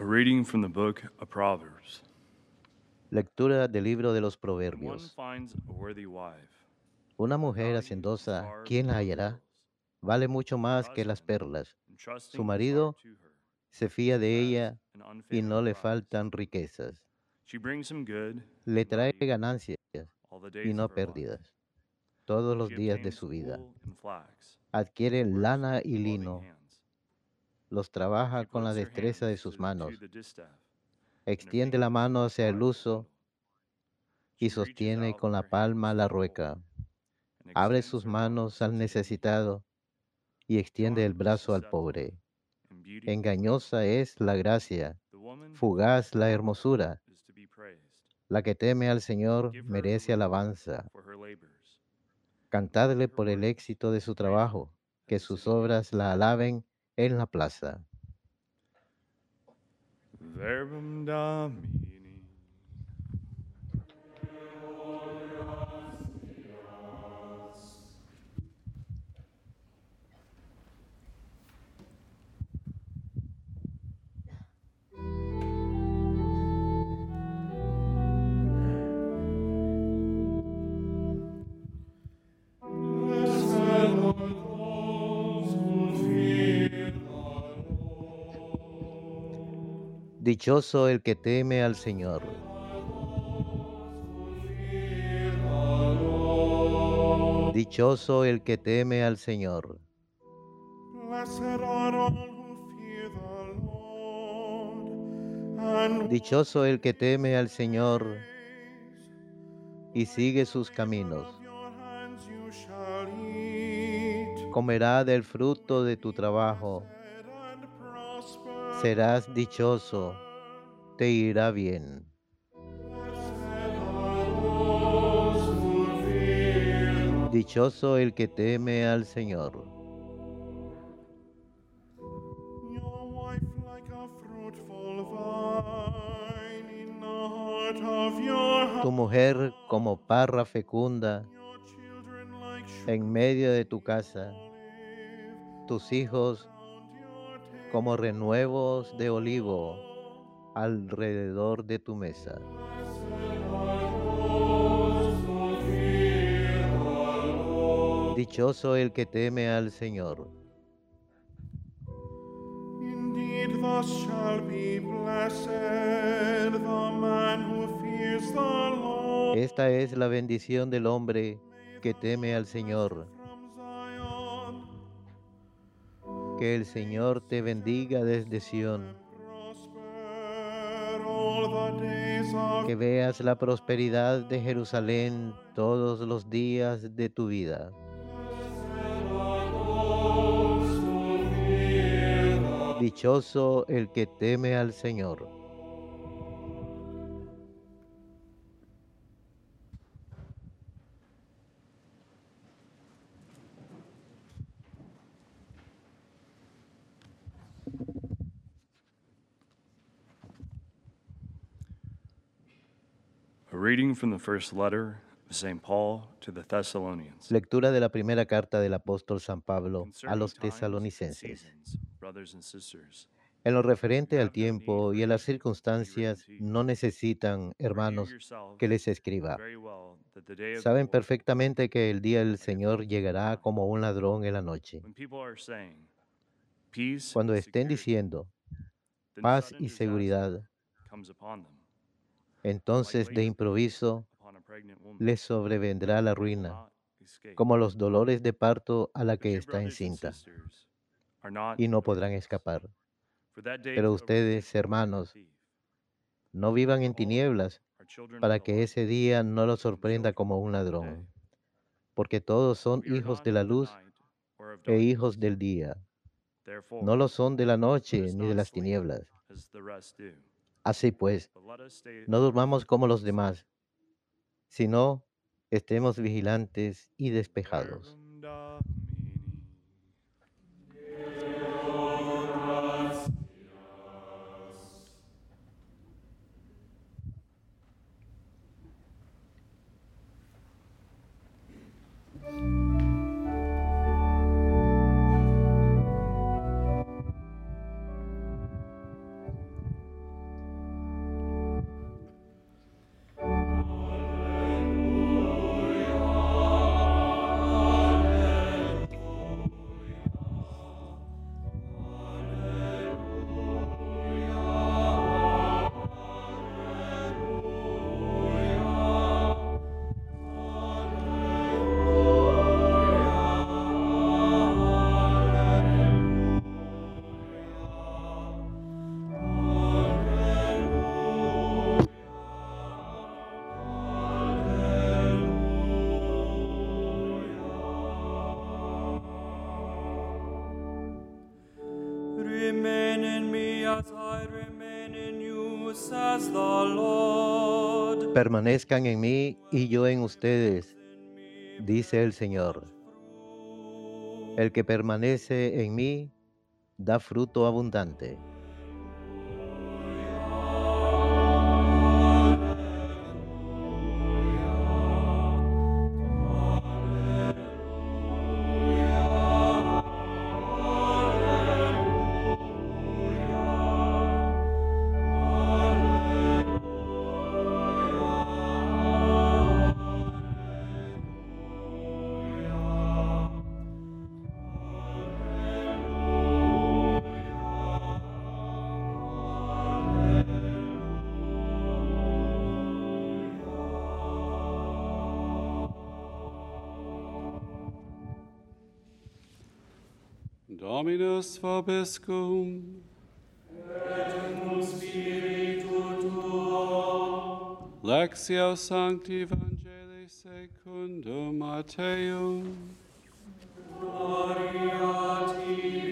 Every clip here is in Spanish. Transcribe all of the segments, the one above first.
A reading from the book of Proverbs. Lectura del libro de los Proverbios. Una mujer hacendosa, ¿quién la hallará? Vale mucho más que las perlas. Su marido se fía de ella y no le faltan riquezas. She brings him good Le trae ganancias y no pérdidas todos los días de su vida. Adquiere lana y lino. Los trabaja con la destreza de sus manos, extiende la mano hacia el uso y sostiene con la palma la rueca. Abre sus manos al necesitado y extiende el brazo al pobre. Engañosa es la gracia, fugaz la hermosura. La que teme al Señor merece alabanza. Cantadle por el éxito de su trabajo, que sus obras la alaben en la plaza. Verbum Domini. Dichoso el que teme al Señor. Dichoso el que teme al Señor. Dichoso el que teme al Señor y sigue sus caminos. Comerá del fruto de tu trabajo. Serás dichoso, te irá bien. Dichoso el que teme al Señor. Tu mujer como parra fecunda en medio de tu casa. Tus hijos. Como renuevos de olivo alrededor de tu mesa. Dichoso el que teme al Señor. Indeed, thus shall be blessed the man who fears the Lord. Esta es la bendición del hombre que teme al Señor. Que el Señor te bendiga desde Sión. Que veas la prosperidad de Jerusalén todos los días de tu vida. Dichoso el que teme al Señor. A reading from the first letter of St. Paul to the Thessalonians. Lectura de la primera carta del apóstol San Pablo a los tesalonicenses. seasons, brothers and sisters, En lo referente al tiempo y a las circunstancias, no necesitan, hermanos, que les know escriba. very well that the day of the Saben Lord will come perfectamente que el día del like a Señor thief in the llegará night. como un ladrón en la noche. When people are saying, peace Cuando and estén diciendo paz y seguridad, comes upon them, entonces de improviso les sobrevendrá la ruina, como los dolores de parto a la que está encinta, y no podrán escapar. Pero ustedes, hermanos. No vivan en tinieblas para que ese día no los sorprenda como un ladrón, porque todos son hijos de la luz e hijos del día. No lo son de la noche ni de las tinieblas. Así pues, us stay no durmamos como los demás, sino estemos vigilantes y despejados. Permanezcan en mí y yo en ustedes, dice el Señor. El que permanece en mí da fruto abundante. Dominus vobiscum. Et cum spiritu tuo. Lectio Sancti Evangelii secundum Mateum. Gloria Dei.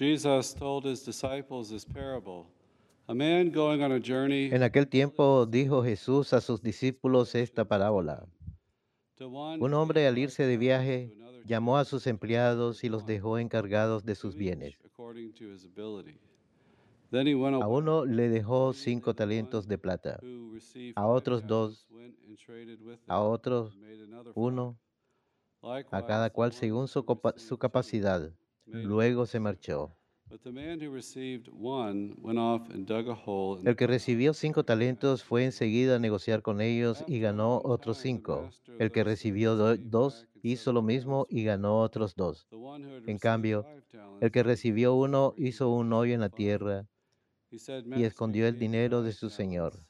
Jesus told his disciples this parable. A man going on a journey En aquel tiempo dijo Jesús a sus discípulos esta parábola. Un hombre al irse de viaje llamó a sus empleados y los dejó encargados de sus bienes. A uno le dejó cinco talentos de plata, a otros dos, a otros uno, a cada cual según su, su capacidad. Luego se marchó. El que recibió cinco talentos fue enseguida a negociar con ellos y ganó otros cinco. El que recibió do- dos hizo lo mismo y ganó otros dos. En cambio, El que recibió uno hizo un hoyo en la tierra y "Master, escondió el dinero de su señor.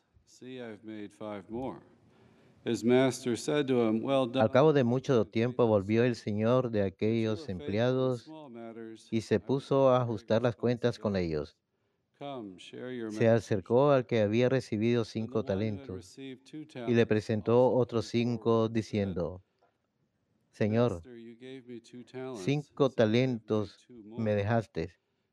Al cabo de mucho tiempo volvió el señor de aquellos empleados y se puso a ajustar las cuentas con ellos. Se acercó al que joy." había recibido cinco talentos y le presentó otros cinco diciendo, Señor, cinco talentos me more." dejaste.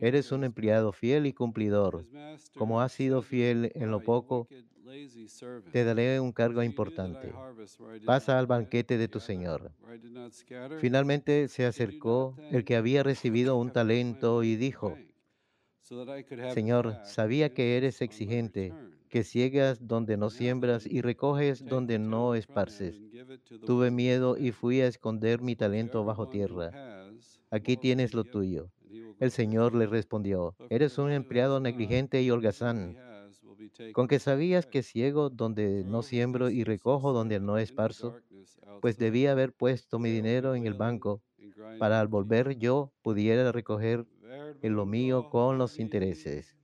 eres un empleado fiel y cumplidor. Como has sido fiel en lo "Ah, you poco, te daré un cargo importante. Pasa al banquete de tu señor. Finalmente se acercó el que había recibido un talento y dijo, Señor, sabía que eres exigente, que ciegas donde no siembras y recoges donde no esparces. Tuve miedo y fui a esconder mi To talento bajo tierra. Aquí tienes lo tuyo. El Señor le respondió, eres un empleado negligente y holgazán. Con que sabías que ciego donde no siembro y recojo donde no esparzo, pues debía haber puesto mi dinero en el banco para al volver yo pudiera recoger en lo mío con los intereses.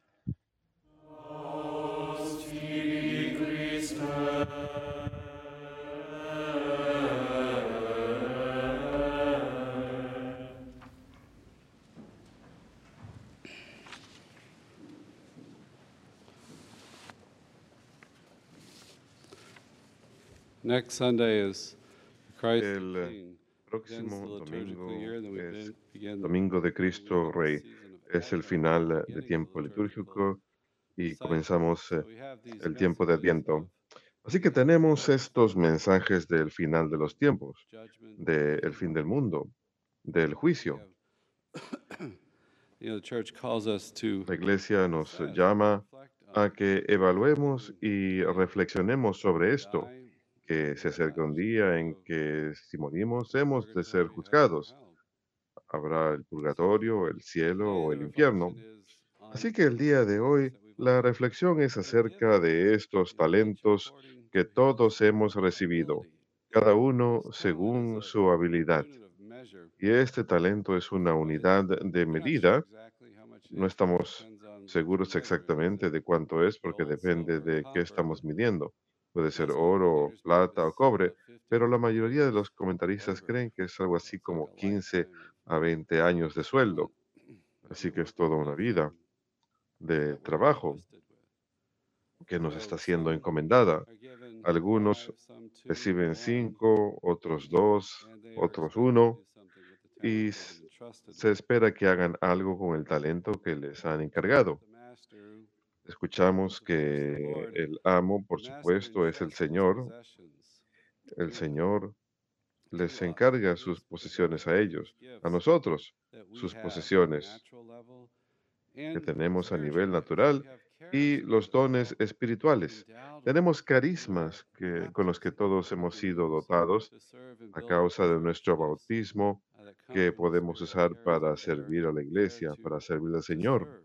Next Sunday is Christ El, eh. Próximo domingo es Domingo de Cristo Rey. Es el final the de tiempo litúrgico y comenzamos eh, el tiempo de Adviento. Así que tenemos estos mensajes del final de los tiempos, del fin del mundo, del juicio. La iglesia nos llama a que evaluemos y reflexionemos sobre esto, que se acerca un día en que si morimos hemos de ser juzgados, habrá el purgatorio, el cielo o el infierno. Así que el día de hoy la reflexión es acerca de estos talentos que todos hemos recibido, cada uno según su habilidad. Y este talento es una unidad de medida. No estamos seguros exactamente de cuánto es porque depende de qué estamos midiendo. Puede ser oro, plata o cobre, pero la mayoría de los comentaristas creen que es algo así como 15 a 20 años de sueldo. Así que es toda una vida de trabajo que nos está siendo encomendada. Algunos reciben cinco, otros dos, otros uno, y se espera que hagan algo con el talento que les han encargado. Escuchamos que el amo, por supuesto, es el Señor. El Señor les encarga sus posesiones a ellos, a nosotros, sus posesiones que tenemos a nivel natural y los dones espirituales. Tenemos carismas que, con los que todos hemos sido dotados a causa de nuestro bautismo que podemos usar para servir a la iglesia, para servir al Señor.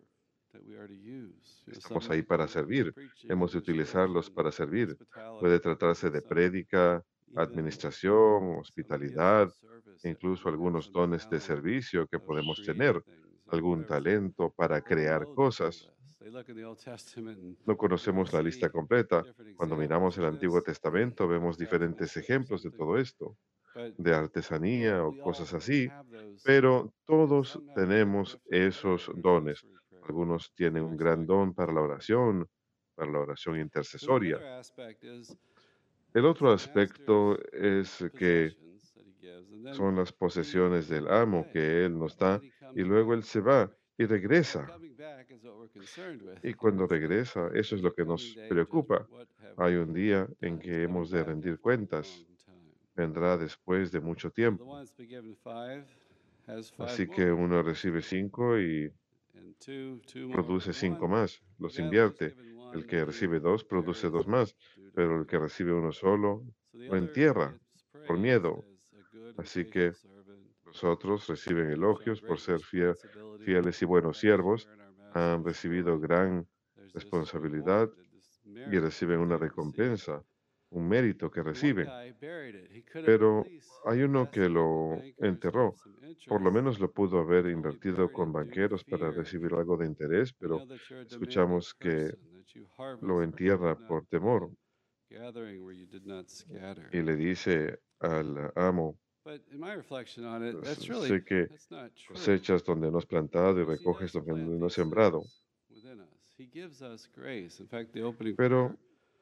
Estamos ahí para servir. Hemos de utilizarlos para servir. Puede tratarse de prédica, administración, hospitalidad, incluso algunos dones de servicio que podemos tener, algún talento para crear cosas. No conocemos la lista completa. Cuando miramos el Antiguo Testamento vemos diferentes ejemplos de todo esto, de artesanía o cosas así, pero todos tenemos esos dones. Algunos tienen un gran don para la oración, para la oración intercesoria. El otro aspecto es que son las posesiones del amo que Él nos da y luego Él se va y regresa. Y cuando regresa, eso es lo que nos preocupa. Hay un día en que hemos de rendir cuentas. Vendrá después de mucho tiempo. Así que uno recibe cinco y produce cinco más, los invierte. El que recibe dos produce dos más, pero el que recibe uno solo lo entierra por miedo. Así que los otros reciben elogios por ser fie- fieles y buenos siervos, han recibido gran responsabilidad y reciben una recompensa, un mérito que reciben. Pero hay uno que lo enterró. Por lo menos lo pudo haber invertido con banqueros para recibir algo de interés, pero escuchamos que lo entierra por temor. y le dice al amo, sé que cosechas donde no has plantado y recoges donde no has sembrado. Pero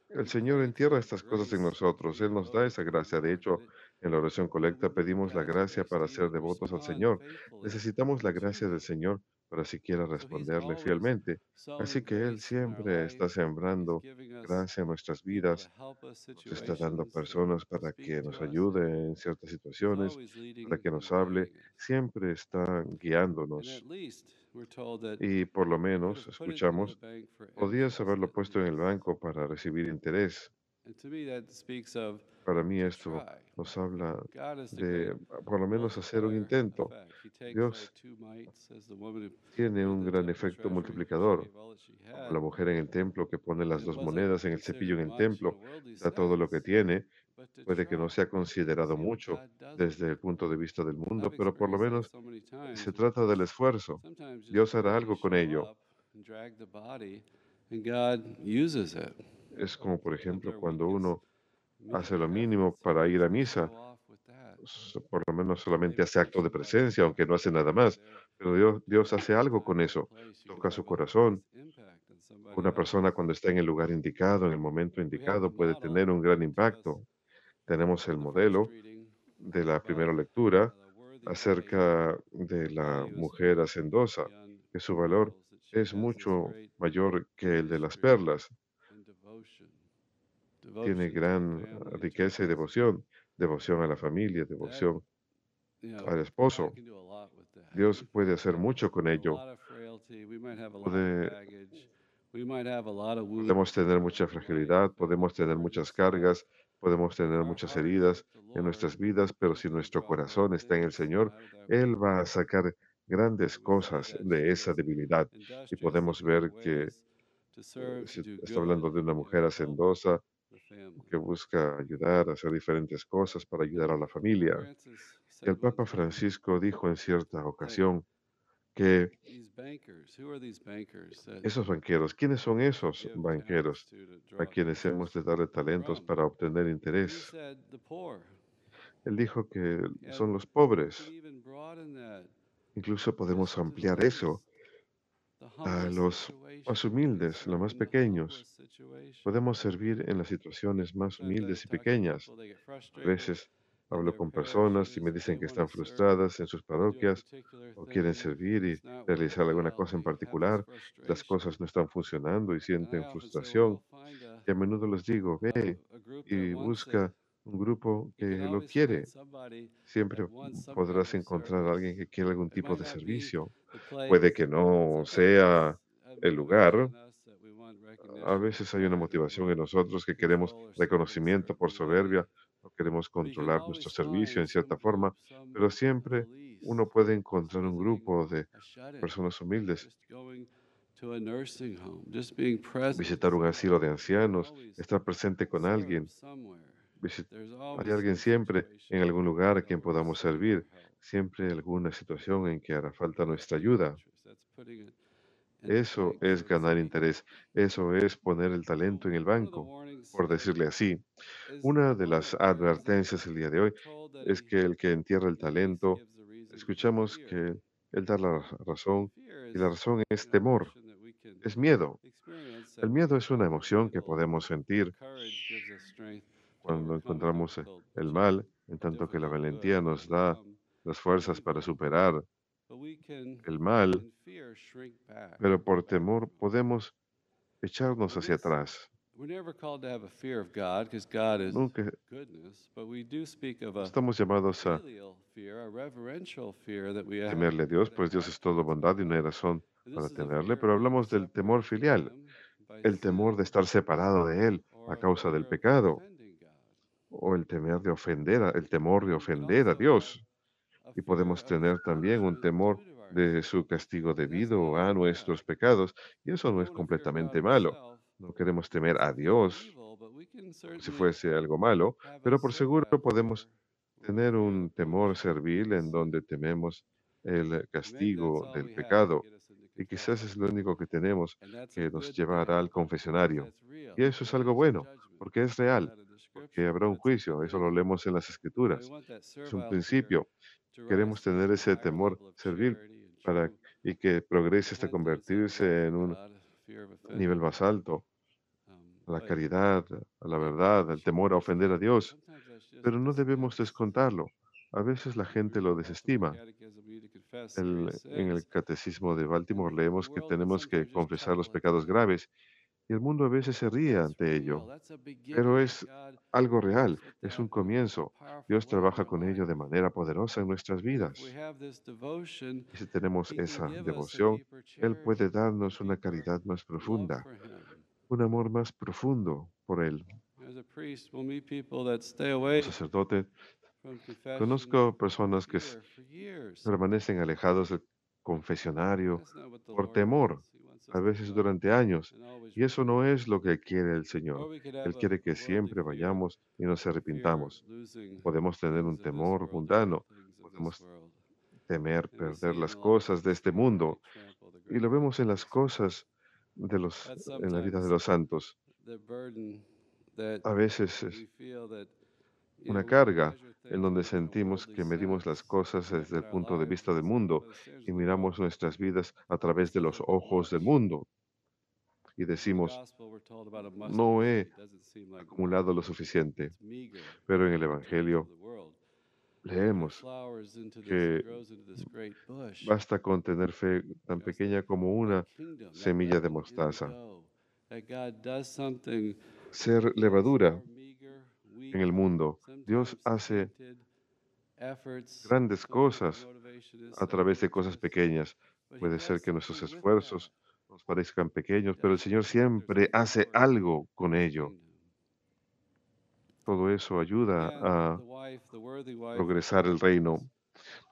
el Señor entierra estas cosas en nosotros. Él nos da esa gracia. De hecho, en la oración colecta pedimos la gracia para ser devotos al Señor. Necesitamos la gracia del Señor para siquiera responderle fielmente. Así que Él siempre está sembrando gracia en nuestras vidas. Nos está dando personas para que nos ayude en ciertas situaciones, para que nos hable. Siempre está guiándonos. Y por lo menos, escuchamos, podías haberlo puesto en el banco para recibir interés. Para mí esto nos habla de ah, por lo menos hacer un intento. Dios tiene un gran efecto multiplicador. La mujer en el templo que pone las dos monedas en el cepillo en el templo, da todo lo que tiene. Puede que no sea considerado mucho desde el punto de vista del mundo, pero por lo menos se trata del esfuerzo. Dios hará algo con ello. Es como, por ejemplo, cuando uno hace lo mínimo para ir a misa, por lo menos solamente hace acto de presencia, aunque no hace nada más, pero Dios, Dios hace algo con eso, toca su corazón. Una persona cuando está en el lugar indicado, en el momento indicado, puede tener un gran impacto. Tenemos el modelo de la primera lectura acerca de la mujer hacendosa, que su valor es mucho mayor que el de las perlas. Tiene gran riqueza y devoción, devoción a la familia, devoción al esposo. Dios puede hacer mucho con ello. Puede- Podemos tener mucha fragilidad, podemos tener muchas cargas, Podemos tener muchas heridas en nuestras vidas, pero si nuestro corazón está en el Señor, Él va a sacar grandes cosas de esa debilidad. Y podemos ver que eh, está hablando de una mujer hacendosa que busca ayudar hacer diferentes cosas para ayudar a la familia. El Papa Francisco dijo en cierta ocasión que esos banqueros, ¿quiénes son esos banqueros a quienes hemos de darle talentos para obtener interés? Él dijo que son los pobres. Incluso podemos ampliar eso a los más humildes, los más pequeños. Podemos servir en las situaciones más humildes y pequeñas. A veces hablo con personas y me dicen que están frustradas en sus parroquias o quieren servir y realizar alguna cosa en particular. Las cosas no están funcionando y sienten frustración. Y a menudo les digo, ve y busca un grupo que lo quiere. Siempre podrás encontrar a alguien que quiere algún tipo de servicio. Puede que no sea el lugar. A veces hay una motivación en nosotros que queremos reconocimiento por soberbia o queremos controlar nuestro servicio en cierta forma, pero siempre uno puede encontrar un grupo de personas humildes. Visitar un asilo de ancianos, estar presente con alguien, hay alguien siempre en algún lugar a quien podamos servir, siempre alguna situación en que hará falta nuestra ayuda. Eso es ganar interés, eso es poner el talento en el banco, por decirle así. Una de las advertencias el día de hoy es que el que entierra el talento, escuchamos que él da la razón y la razón es temor, es miedo. El miedo es una emoción que podemos sentir cuando encontramos eh, el mal, en tanto que la valentía nos da las fuerzas para superar el mal, pero por temor podemos echarnos hacia atrás. Nunca estamos llamados a temerle a Dios, pues Dios es todo bondad y no hay razón para temerle, pero hablamos del temor filial, el temor de estar separado de Él a causa del pecado o el temer de ofender, a- el temor de ofender a Dios. Y podemos tener también un temor de su castigo debido a nuestros pecados. Y eso no es completamente malo. No queremos temer a Dios si fuese algo malo, pero por seguro podemos tener un temor servil en donde tememos el castigo del pecado. Y quizás es lo único que tenemos que nos llevará al confesionario. Y eso es algo bueno, porque es real que habrá un juicio. Eso lo leemos en las escrituras. Es un principio. Queremos tener ese temor servil para y que progrese hasta convertirse en un nivel más alto, a la caridad, a la verdad, al temor a ofender a Dios. Pero no debemos descontarlo. A veces la gente lo desestima. El- en el catecismo de Baltimore leemos que tenemos que confesar los pecados graves y el mundo a veces se ríe ante ello. Pero es algo real, es un comienzo. Dios trabaja con ello de manera poderosa en nuestras vidas. Y si tenemos esa devoción, Él puede darnos una caridad más profunda, un amor más profundo por Él. Como sacerdote, conozco personas que permanecen alejados del confesionario por temor, a veces durante años, y eso no es lo que quiere el Señor. Él quiere que siempre vayamos y nos arrepintamos. Podemos tener un temor mundano, podemos temer perder las cosas de este mundo, y lo vemos en las cosas de los, en la vida de los santos. A veces es una carga en donde sentimos que medimos las cosas desde el punto de vista del mundo y miramos nuestras vidas a través de los ojos del mundo y decimos, no he acumulado lo suficiente. Pero en el Evangelio leemos que basta con tener fe tan pequeña como una semilla de mostaza. Ser levadura en el mundo. Dios hace grandes cosas a través de cosas pequeñas. Puede ser que nuestros esfuerzos nos parezcan pequeños, pero el Señor siempre hace algo con ello. Todo eso ayuda a progresar el reino.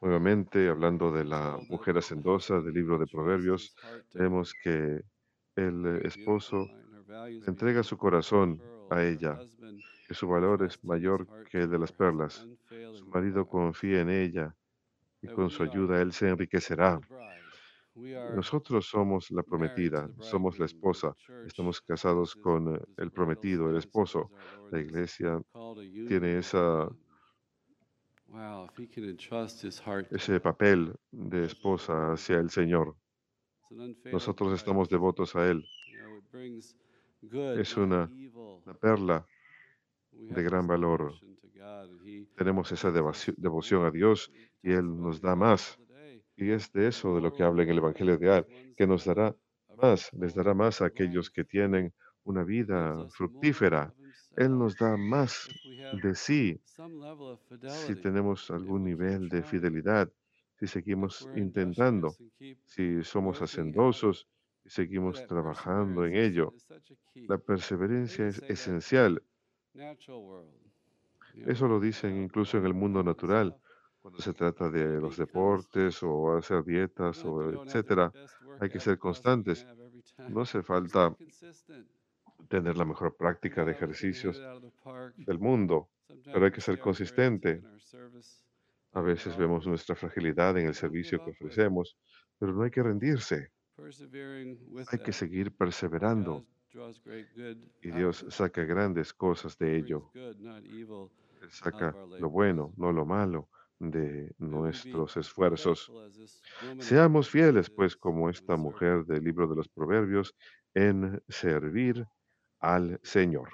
Nuevamente, hablando de la mujer hacendosa del libro de Proverbios, vemos que el esposo entrega su corazón a ella, que su valor es mayor que el de las perlas. Su marido confía en ella y con su ayuda él se enriquecerá. Nosotros somos la prometida, somos la esposa, estamos casados con eh, el prometido, el esposo. La iglesia tiene esa, ese papel de esposa hacia el Señor. Nosotros estamos devotos a Él. Es una, una perla de gran valor. Tenemos esa devoción a Dios y Él nos da más. Y es de eso de lo que habla en el Evangelio de ones que nos dará más, les dará más a aquellos que tienen una vida fructífera. Él nos da más de sí si tenemos algún nivel de fidelidad, si seguimos intentando, si somos hacendosos y seguimos trabajando en ello. La perseverancia es esencial. Eso lo dicen incluso en el mundo natural, cuando se trata de los deportes o hacer dietas o etcétera. Hay que ser constantes. No hace falta tener la mejor práctica de ejercicios del mundo, pero hay que ser consistente. A veces vemos nuestra fragilidad en el servicio que ofrecemos, pero no hay que rendirse. Hay que seguir perseverando y Dios saca grandes cosas de ello. Él saca lo bueno, no lo malo, de nuestros esfuerzos. Seamos fieles, pues, como esta mujer del libro de los Proverbios, en servir al Señor.